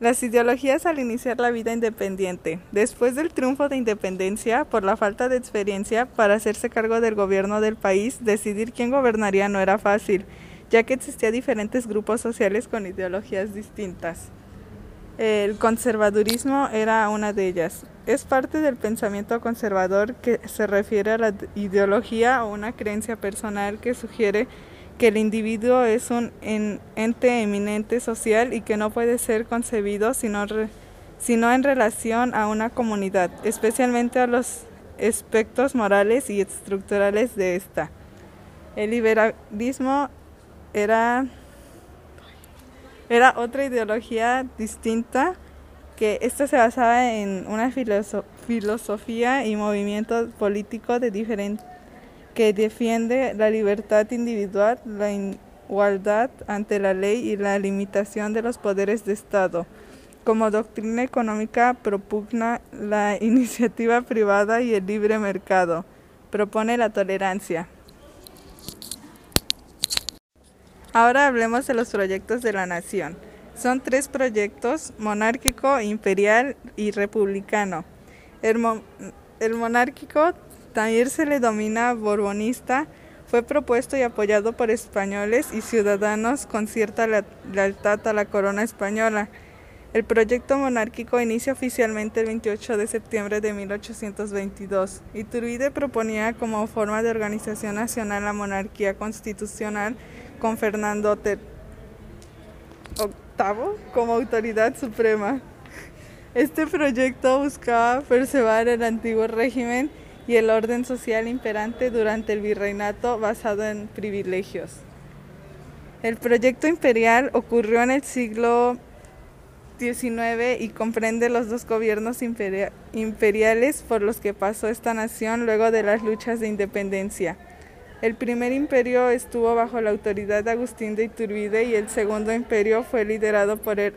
Las ideologías al iniciar la vida independiente. Después del triunfo de independencia, por la falta de experiencia para hacerse cargo del gobierno del país, decidir quién gobernaría no era fácil, ya que existían diferentes grupos sociales con ideologías distintas. El conservadurismo era una de ellas. Es parte del pensamiento conservador que se refiere a la ideología o una creencia personal que sugiere que el individuo es un ente eminente social y que no puede ser concebido sino, sino en relación a una comunidad, especialmente a los aspectos morales y estructurales de esta. El liberalismo era, era otra ideología distinta que esta se basaba en una filosofía y movimiento político de diferente que defiende la libertad individual, la igualdad ante la ley y la limitación de los poderes de Estado. Como doctrina económica propugna la iniciativa privada y el libre mercado. Propone la tolerancia. Ahora hablemos de los proyectos de la nación. Son tres proyectos, monárquico, imperial y republicano. El, el monárquico también se le domina borbonista, fue propuesto y apoyado por españoles y ciudadanos con cierta lealtad a la corona española. El proyecto monárquico inicia oficialmente el 28 de septiembre de 1822. Iturbide proponía como forma de organización nacional la monarquía constitucional con Fernando VIII como autoridad suprema. Este proyecto buscaba preservar el antiguo régimen y el orden social imperante durante el virreinato basado en privilegios. El proyecto imperial ocurrió en el siglo XIX y comprende los dos gobiernos imperiales por los que pasó esta nación luego de las luchas de independencia. El primer imperio estuvo bajo la autoridad de Agustín de Iturbide y el segundo imperio fue liderado por el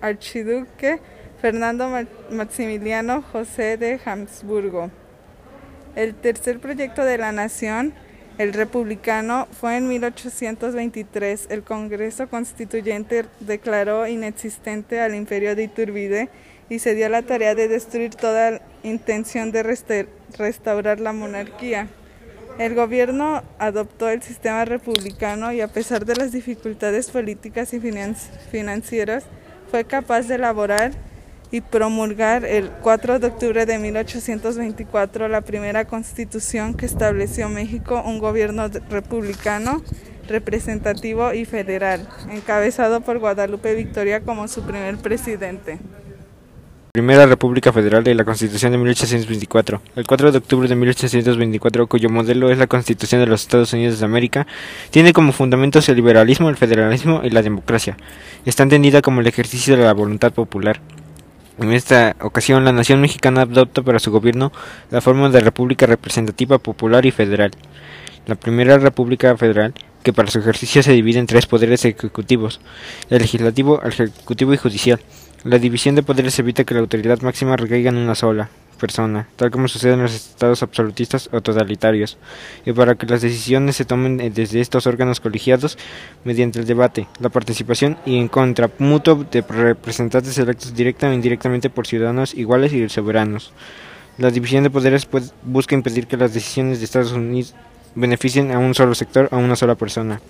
archiduque Fernando Maximiliano José de Habsburgo. El tercer proyecto de la nación, el republicano, fue en 1823. El Congreso Constituyente declaró inexistente al imperio de Iturbide y se dio la tarea de destruir toda intención de restaurar la monarquía. El gobierno adoptó el sistema republicano y a pesar de las dificultades políticas y financieras, fue capaz de elaborar y promulgar el 4 de octubre de 1824 la primera constitución que estableció México un gobierno republicano, representativo y federal, encabezado por Guadalupe Victoria como su primer presidente. Primera República Federal de la Constitución de 1824. El 4 de octubre de 1824, cuyo modelo es la Constitución de los Estados Unidos de América, tiene como fundamentos el liberalismo, el federalismo y la democracia. Está entendida como el ejercicio de la voluntad popular. En esta ocasión, la nación mexicana adopta para su gobierno la forma de república representativa, popular y federal. La primera república federal, que para su ejercicio se divide en tres poderes ejecutivos, el legislativo, el ejecutivo y judicial. La división de poderes evita que la autoridad máxima recaiga en una sola persona, tal como sucede en los estados absolutistas o totalitarios, y para que las decisiones se tomen desde estos órganos colegiados mediante el debate, la participación y en contra mutuo de representantes electos directa o indirectamente por ciudadanos iguales y soberanos. La división de poderes busca impedir que las decisiones de Estados Unidos beneficien a un solo sector o a una sola persona.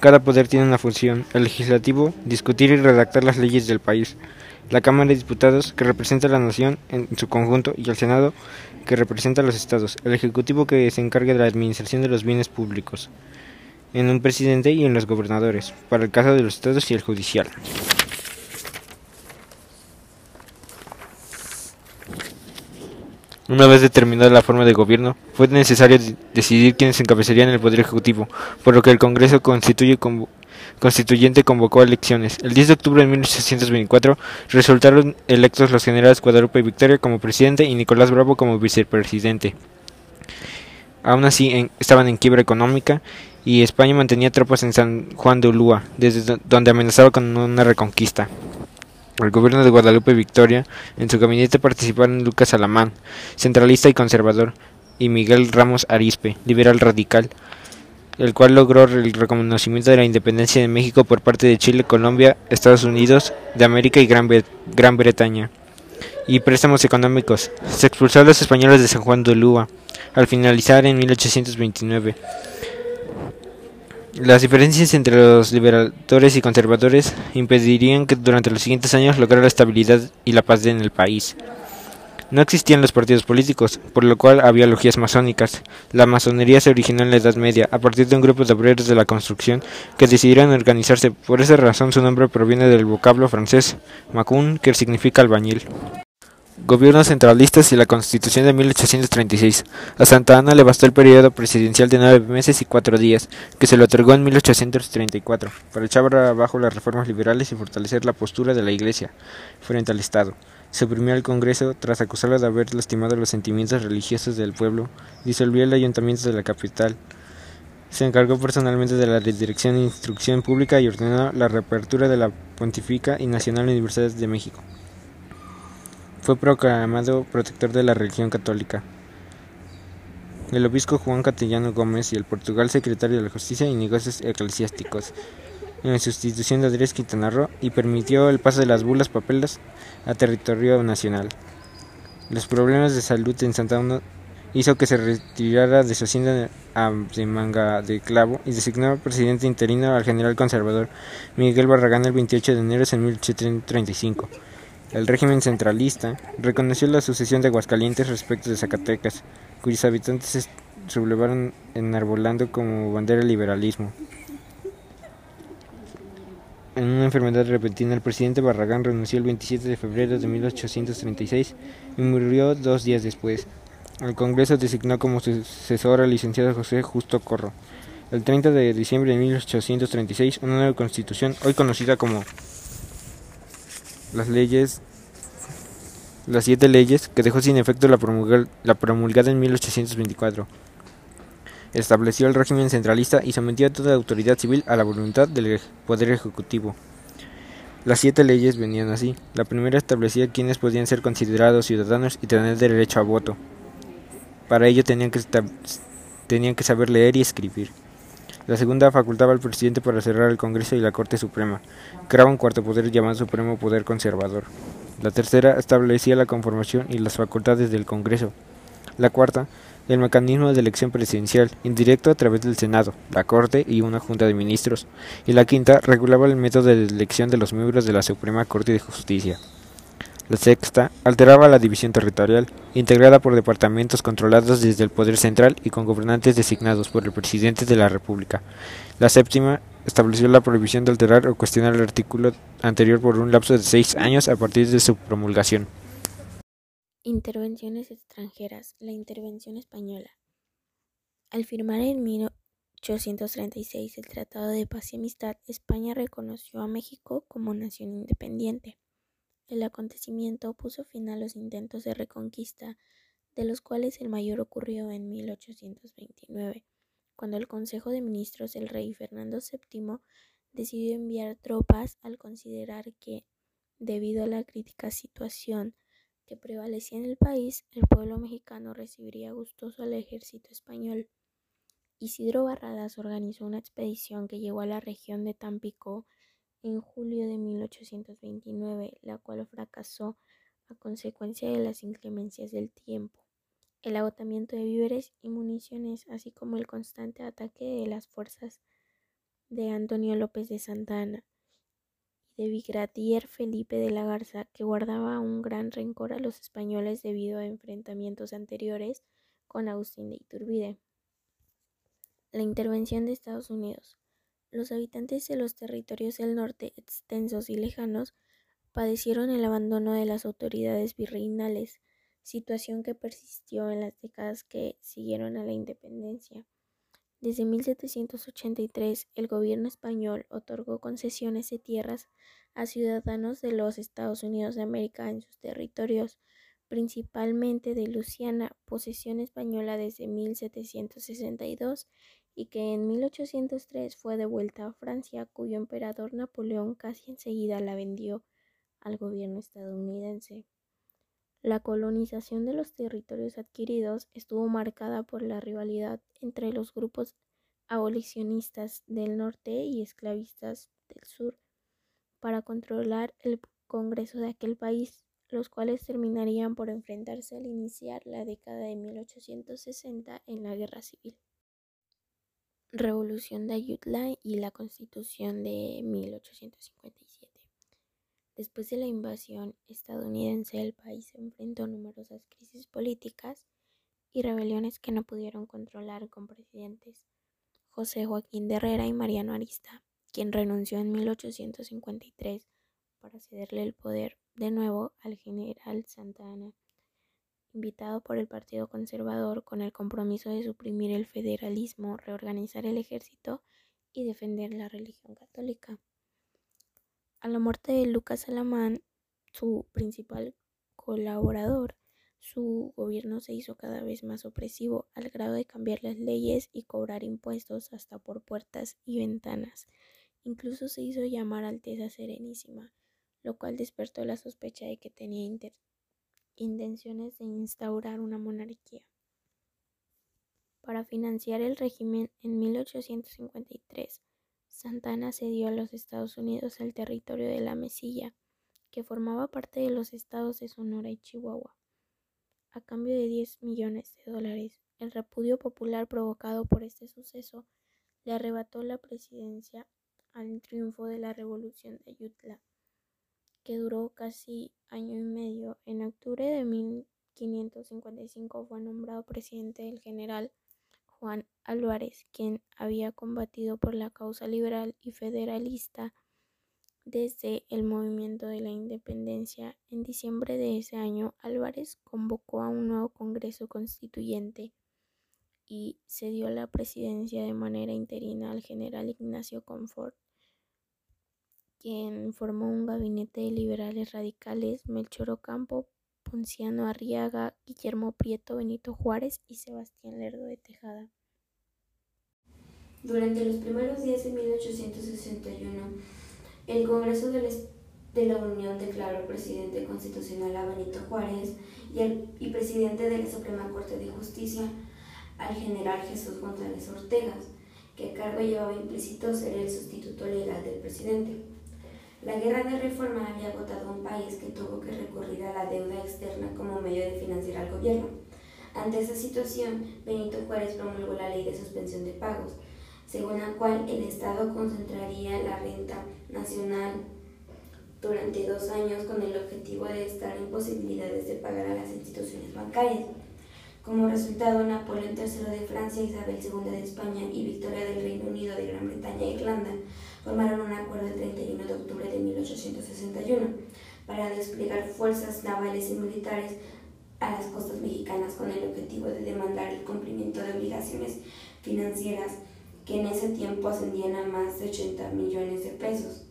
Cada poder tiene una función, el legislativo, discutir y redactar las leyes del país, la Cámara de Diputados, que representa a la nación en su conjunto, y el Senado, que representa a los estados, el Ejecutivo que se encarga de la administración de los bienes públicos, en un presidente y en los gobernadores, para el caso de los estados y el judicial. Una vez determinada la forma de gobierno, fue necesario decidir quiénes encabezarían el Poder Ejecutivo, por lo que el Congreso constituye como constituyente convocó elecciones. El 10 de octubre de 1824 resultaron electos los generales Guadalupe Victoria como presidente y Nicolás Bravo como vicepresidente. Aún así estaban en quiebra económica y España mantenía tropas en San Juan de Ulúa, desde donde amenazaba con una reconquista. El gobierno de Guadalupe Victoria, en su gabinete participaron Lucas Alamán, centralista y conservador, y Miguel Ramos Arispe, liberal radical. El cual logró el reconocimiento de la independencia de México por parte de Chile, Colombia, Estados Unidos de América y Gran, Gran Bretaña, y préstamos económicos. Se expulsó a los españoles de San Juan de Ulúa al finalizar en 1829. Las diferencias entre los liberadores y conservadores impedirían que durante los siguientes años lograra la estabilidad y la paz en el país. No existían los partidos políticos, por lo cual había logias masónicas. La masonería se originó en la Edad Media, a partir de un grupo de obreros de la construcción que decidieron organizarse. Por esa razón su nombre proviene del vocablo francés macun, que significa albañil. Gobiernos centralistas y la Constitución de 1836. A Santa Ana le bastó el periodo presidencial de nueve meses y cuatro días, que se le otorgó en 1834, para echar abajo las reformas liberales y fortalecer la postura de la Iglesia frente al Estado. Suprimió al Congreso tras acusarlo de haber lastimado los sentimientos religiosos del pueblo, disolvió el ayuntamiento de la capital, se encargó personalmente de la dirección de instrucción pública y ordenó la reapertura de la Pontificia y Nacional Universidad de México. Fue proclamado protector de la religión católica. El obispo Juan Catellano Gómez y el Portugal secretario de la Justicia y Negocios Eclesiásticos en sustitución de Andrés Quintana Roo y permitió el paso de las bulas papelas a territorio nacional. Los problemas de salud en Santa Ana hizo que se retirara de su hacienda de manga de clavo y designó presidente interino al general conservador Miguel Barragán el 28 de enero de 1835. El régimen centralista reconoció la sucesión de Aguascalientes respecto de Zacatecas, cuyos habitantes se sublevaron enarbolando como bandera el liberalismo. En una enfermedad repentina, el presidente Barragán renunció el 27 de febrero de 1836 y murió dos días después. El Congreso designó como sucesor al licenciado José Justo Corro. El 30 de diciembre de 1836, una nueva constitución, hoy conocida como las leyes, las siete leyes que dejó sin efecto la, la promulgada en 1824. Estableció el régimen centralista y sometió a toda autoridad civil a la voluntad del Poder Ejecutivo. Las siete leyes venían así. La primera establecía quiénes podían ser considerados ciudadanos y tener derecho a voto. Para ello tenían que, tenían que saber leer y escribir. La segunda facultaba al presidente para cerrar el Congreso y la Corte Suprema. Creaba un cuarto poder llamado Supremo Poder Conservador. La tercera establecía la conformación y las facultades del Congreso. La cuarta, el mecanismo de elección presidencial, indirecto a través del Senado, la Corte y una Junta de Ministros. Y la quinta, regulaba el método de elección de los miembros de la Suprema Corte de Justicia. La sexta alteraba la división territorial, integrada por departamentos controlados desde el poder central y con gobernantes designados por el presidente de la República. La séptima estableció la prohibición de alterar o cuestionar el artículo anterior por un lapso de seis años a partir de su promulgación. Intervenciones extranjeras. La intervención española. Al firmar en 1836 el Tratado de Paz y Amistad, España reconoció a México como nación independiente. El acontecimiento puso fin a los intentos de reconquista, de los cuales el mayor ocurrió en 1829, cuando el Consejo de Ministros del rey Fernando VII decidió enviar tropas al considerar que, debido a la crítica situación que prevalecía en el país, el pueblo mexicano recibiría gustoso al ejército español. Isidro Barradas organizó una expedición que llegó a la región de Tampico en julio de 1829, la cual fracasó a consecuencia de las inclemencias del tiempo, el agotamiento de víveres y municiones, así como el constante ataque de las fuerzas de Antonio López de Santa Ana de Vigradier Felipe de la Garza, que guardaba un gran rencor a los españoles debido a enfrentamientos anteriores con Agustín de Iturbide. La intervención de Estados Unidos. Los habitantes de los territorios del norte, extensos y lejanos, padecieron el abandono de las autoridades virreinales, situación que persistió en las décadas que siguieron a la independencia. Desde 1783, el gobierno español otorgó concesiones de tierras a ciudadanos de los Estados Unidos de América en sus territorios, principalmente de Luisiana, posesión española desde 1762 y que en 1803 fue devuelta a Francia, cuyo emperador Napoleón casi enseguida la vendió al gobierno estadounidense. La colonización de los territorios adquiridos estuvo marcada por la rivalidad entre los grupos abolicionistas del norte y esclavistas del sur para controlar el Congreso de aquel país, los cuales terminarían por enfrentarse al iniciar la década de 1860 en la Guerra Civil. Revolución de Ayutla y la Constitución de 1857. Después de la invasión estadounidense, el país enfrentó numerosas crisis políticas y rebeliones que no pudieron controlar con presidentes José Joaquín de Herrera y Mariano Arista, quien renunció en 1853 para cederle el poder de nuevo al general Santa Anna, invitado por el Partido Conservador con el compromiso de suprimir el federalismo, reorganizar el ejército y defender la religión católica. A la muerte de Lucas Alamán, su principal colaborador, su gobierno se hizo cada vez más opresivo, al grado de cambiar las leyes y cobrar impuestos hasta por puertas y ventanas. Incluso se hizo llamar Alteza Serenísima, lo cual despertó la sospecha de que tenía intenciones de instaurar una monarquía. Para financiar el régimen, en 1853, Santana cedió a los Estados Unidos el territorio de la Mesilla, que formaba parte de los estados de Sonora y Chihuahua, a cambio de 10 millones de dólares. El repudio popular provocado por este suceso le arrebató la presidencia al triunfo de la Revolución de Ayutla, que duró casi año y medio. En octubre de 1555 fue nombrado presidente el general Juan Álvarez, quien había combatido por la causa liberal y federalista desde el movimiento de la independencia. En diciembre de ese año, Álvarez convocó a un nuevo Congreso Constituyente y cedió la presidencia de manera interina al general Ignacio Confort, quien formó un gabinete de liberales radicales, Melchor Ocampo, Ponciano Arriaga, Guillermo Prieto, Benito Juárez y Sebastián Lerdo de Tejada. Durante los primeros días de 1861, el Congreso de la Unión declaró presidente constitucional a Benito Juárez y, y presidente de la Suprema Corte de Justicia al general Jesús González Ortegas, que a cargo llevaba implícito ser el sustituto legal del presidente. La guerra de reforma había agotado un país que tuvo que recurrir a la deuda externa como medio de financiar al gobierno. Ante esa situación, Benito Juárez promulgó la ley de suspensión de pagos, según la cual el Estado concentraría la renta nacional durante dos años con el objetivo de estar en posibilidades de pagar a las instituciones bancarias. Como resultado, Napoleón III de Francia, Isabel II de España y Victoria del Reino Unido de Gran Bretaña e Irlanda formaron un acuerdo el 31 de octubre de 1861 para desplegar fuerzas navales y militares a las costas mexicanas con el objetivo de demandar el cumplimiento de obligaciones financieras que en ese tiempo ascendían a más de 80 millones de pesos.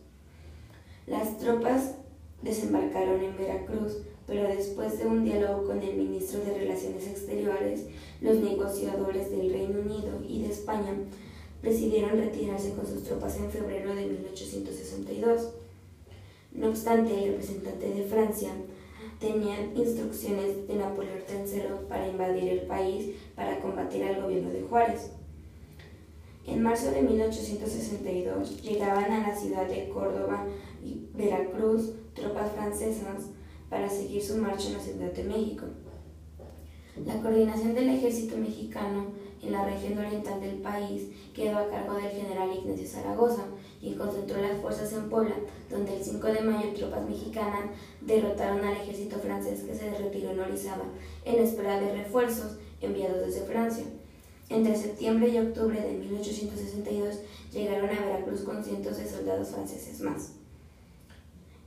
Las tropas desembarcaron en Veracruz, pero después de un diálogo con el ministro de Relaciones Exteriores, los negociadores del Reino Unido y de España decidieron retirarse con sus tropas en febrero de 1862. No obstante, el representante de Francia tenía instrucciones de Napoleón III para invadir el país para combatir al gobierno de Juárez. En marzo de 1862 llegaban a la ciudad de Córdoba y Veracruz tropas francesas para seguir su marcha en la Ciudad de México. La coordinación del ejército mexicano en la región oriental del país quedó a cargo del general Ignacio Zaragoza, y concentró las fuerzas en Puebla, donde el 5 de mayo tropas mexicanas derrotaron al ejército francés que se retiró en Orizaba, en espera de refuerzos enviados desde Francia. Entre septiembre y octubre de 1862 llegaron a Veracruz con cientos de soldados franceses más.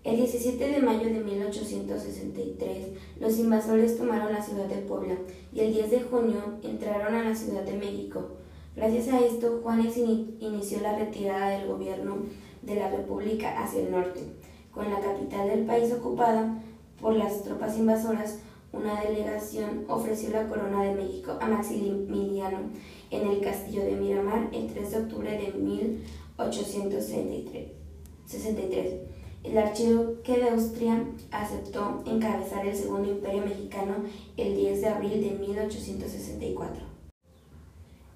El 17 de mayo de 1863, los invasores tomaron la ciudad de Puebla y el 10 de junio entraron a la Ciudad de México. Gracias a esto, Juárez inició la retirada del gobierno de la República hacia el norte. Con la capital del país ocupada por las tropas invasoras, una delegación ofreció la corona de México a Maximiliano en el castillo de Miramar el 3 de octubre de 1863. El archiduque de Austria aceptó encabezar el Segundo Imperio Mexicano el 10 de abril de 1864.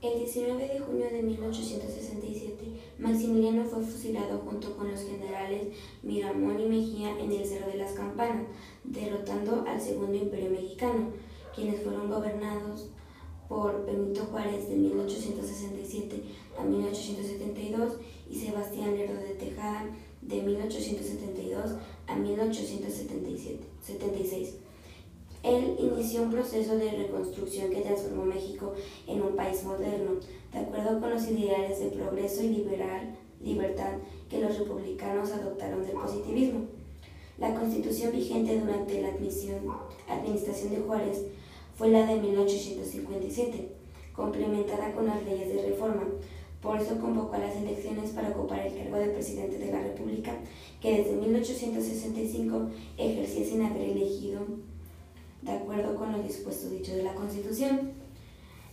El 19 de junio de 1867, Maximiliano fue fusilado junto con los generales Miramón y Mejía en el Cerro de las Campanas, derrotando al Segundo Imperio Mexicano, quienes fueron gobernados por Benito Juárez de 1867 a 1872 y Sebastián Lerdo de Tejada de 1872 a 1876. Él inició un proceso de reconstrucción que transformó México en un país moderno, de acuerdo con los ideales de progreso y liberal, libertad que los republicanos adoptaron del positivismo. La constitución vigente durante la administración de Juárez fue la de 1857, complementada con las leyes de reforma. Por eso convocó a las elecciones para ocupar el cargo de presidente de la República, que desde 1865 ejercía sin haber elegido de acuerdo con lo dispuesto dicho de la Constitución.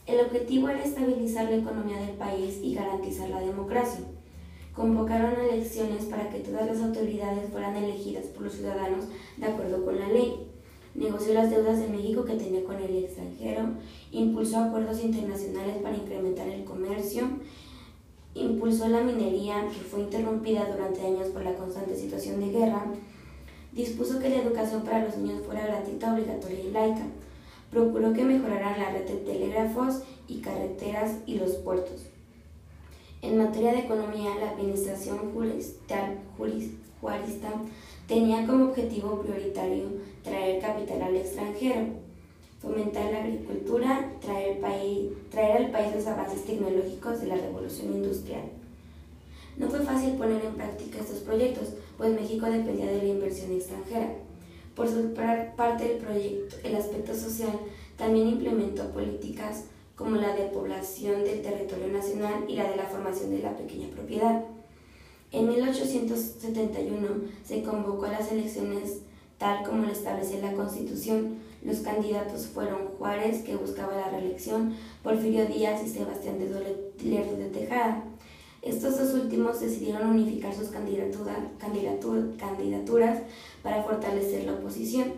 El objetivo era estabilizar la economía del país y garantizar la democracia. Convocaron elecciones para que todas las autoridades fueran elegidas por los ciudadanos de acuerdo con la ley. Negoció las deudas de México que tenía con el extranjero, impulsó acuerdos internacionales para incrementar el comercio, impulsó la minería que fue interrumpida durante años por la constante situación de guerra, dispuso que la educación para los niños fuera gratuita, obligatoria y laica. Procuró que mejoraran la red de telégrafos y carreteras y los puertos. En materia de economía, la administración juarista tenía como objetivo prioritario traer capital al extranjero, fomentar la agricultura, traer, traer al país los avances tecnológicos de la revolución industrial. No fue fácil poner en práctica estos proyectos, pues México dependía de la inversión extranjera. Por su parte del proyecto, el aspecto social también implementó políticas como la de población del territorio nacional y la de la formación de la pequeña propiedad. En 1871 se convocó a las elecciones tal como lo establecía la Constitución. Los candidatos fueron Juárez, que buscaba la reelección, Porfirio Díaz y Sebastián de Lerdo de Tejada. Estos dos últimos decidieron unificar sus candidaturas para fortalecer la oposición.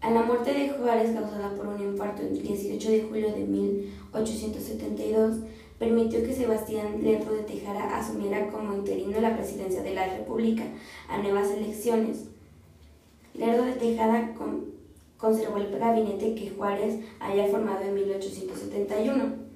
A la muerte de Juárez causada por un infarto el 18 de julio de 1872, permitió que Sebastián Lerdo de Tejada asumiera como interino la presidencia de la República a nuevas elecciones. Lerdo de Tejada conservó el gabinete que Juárez había formado en 1871.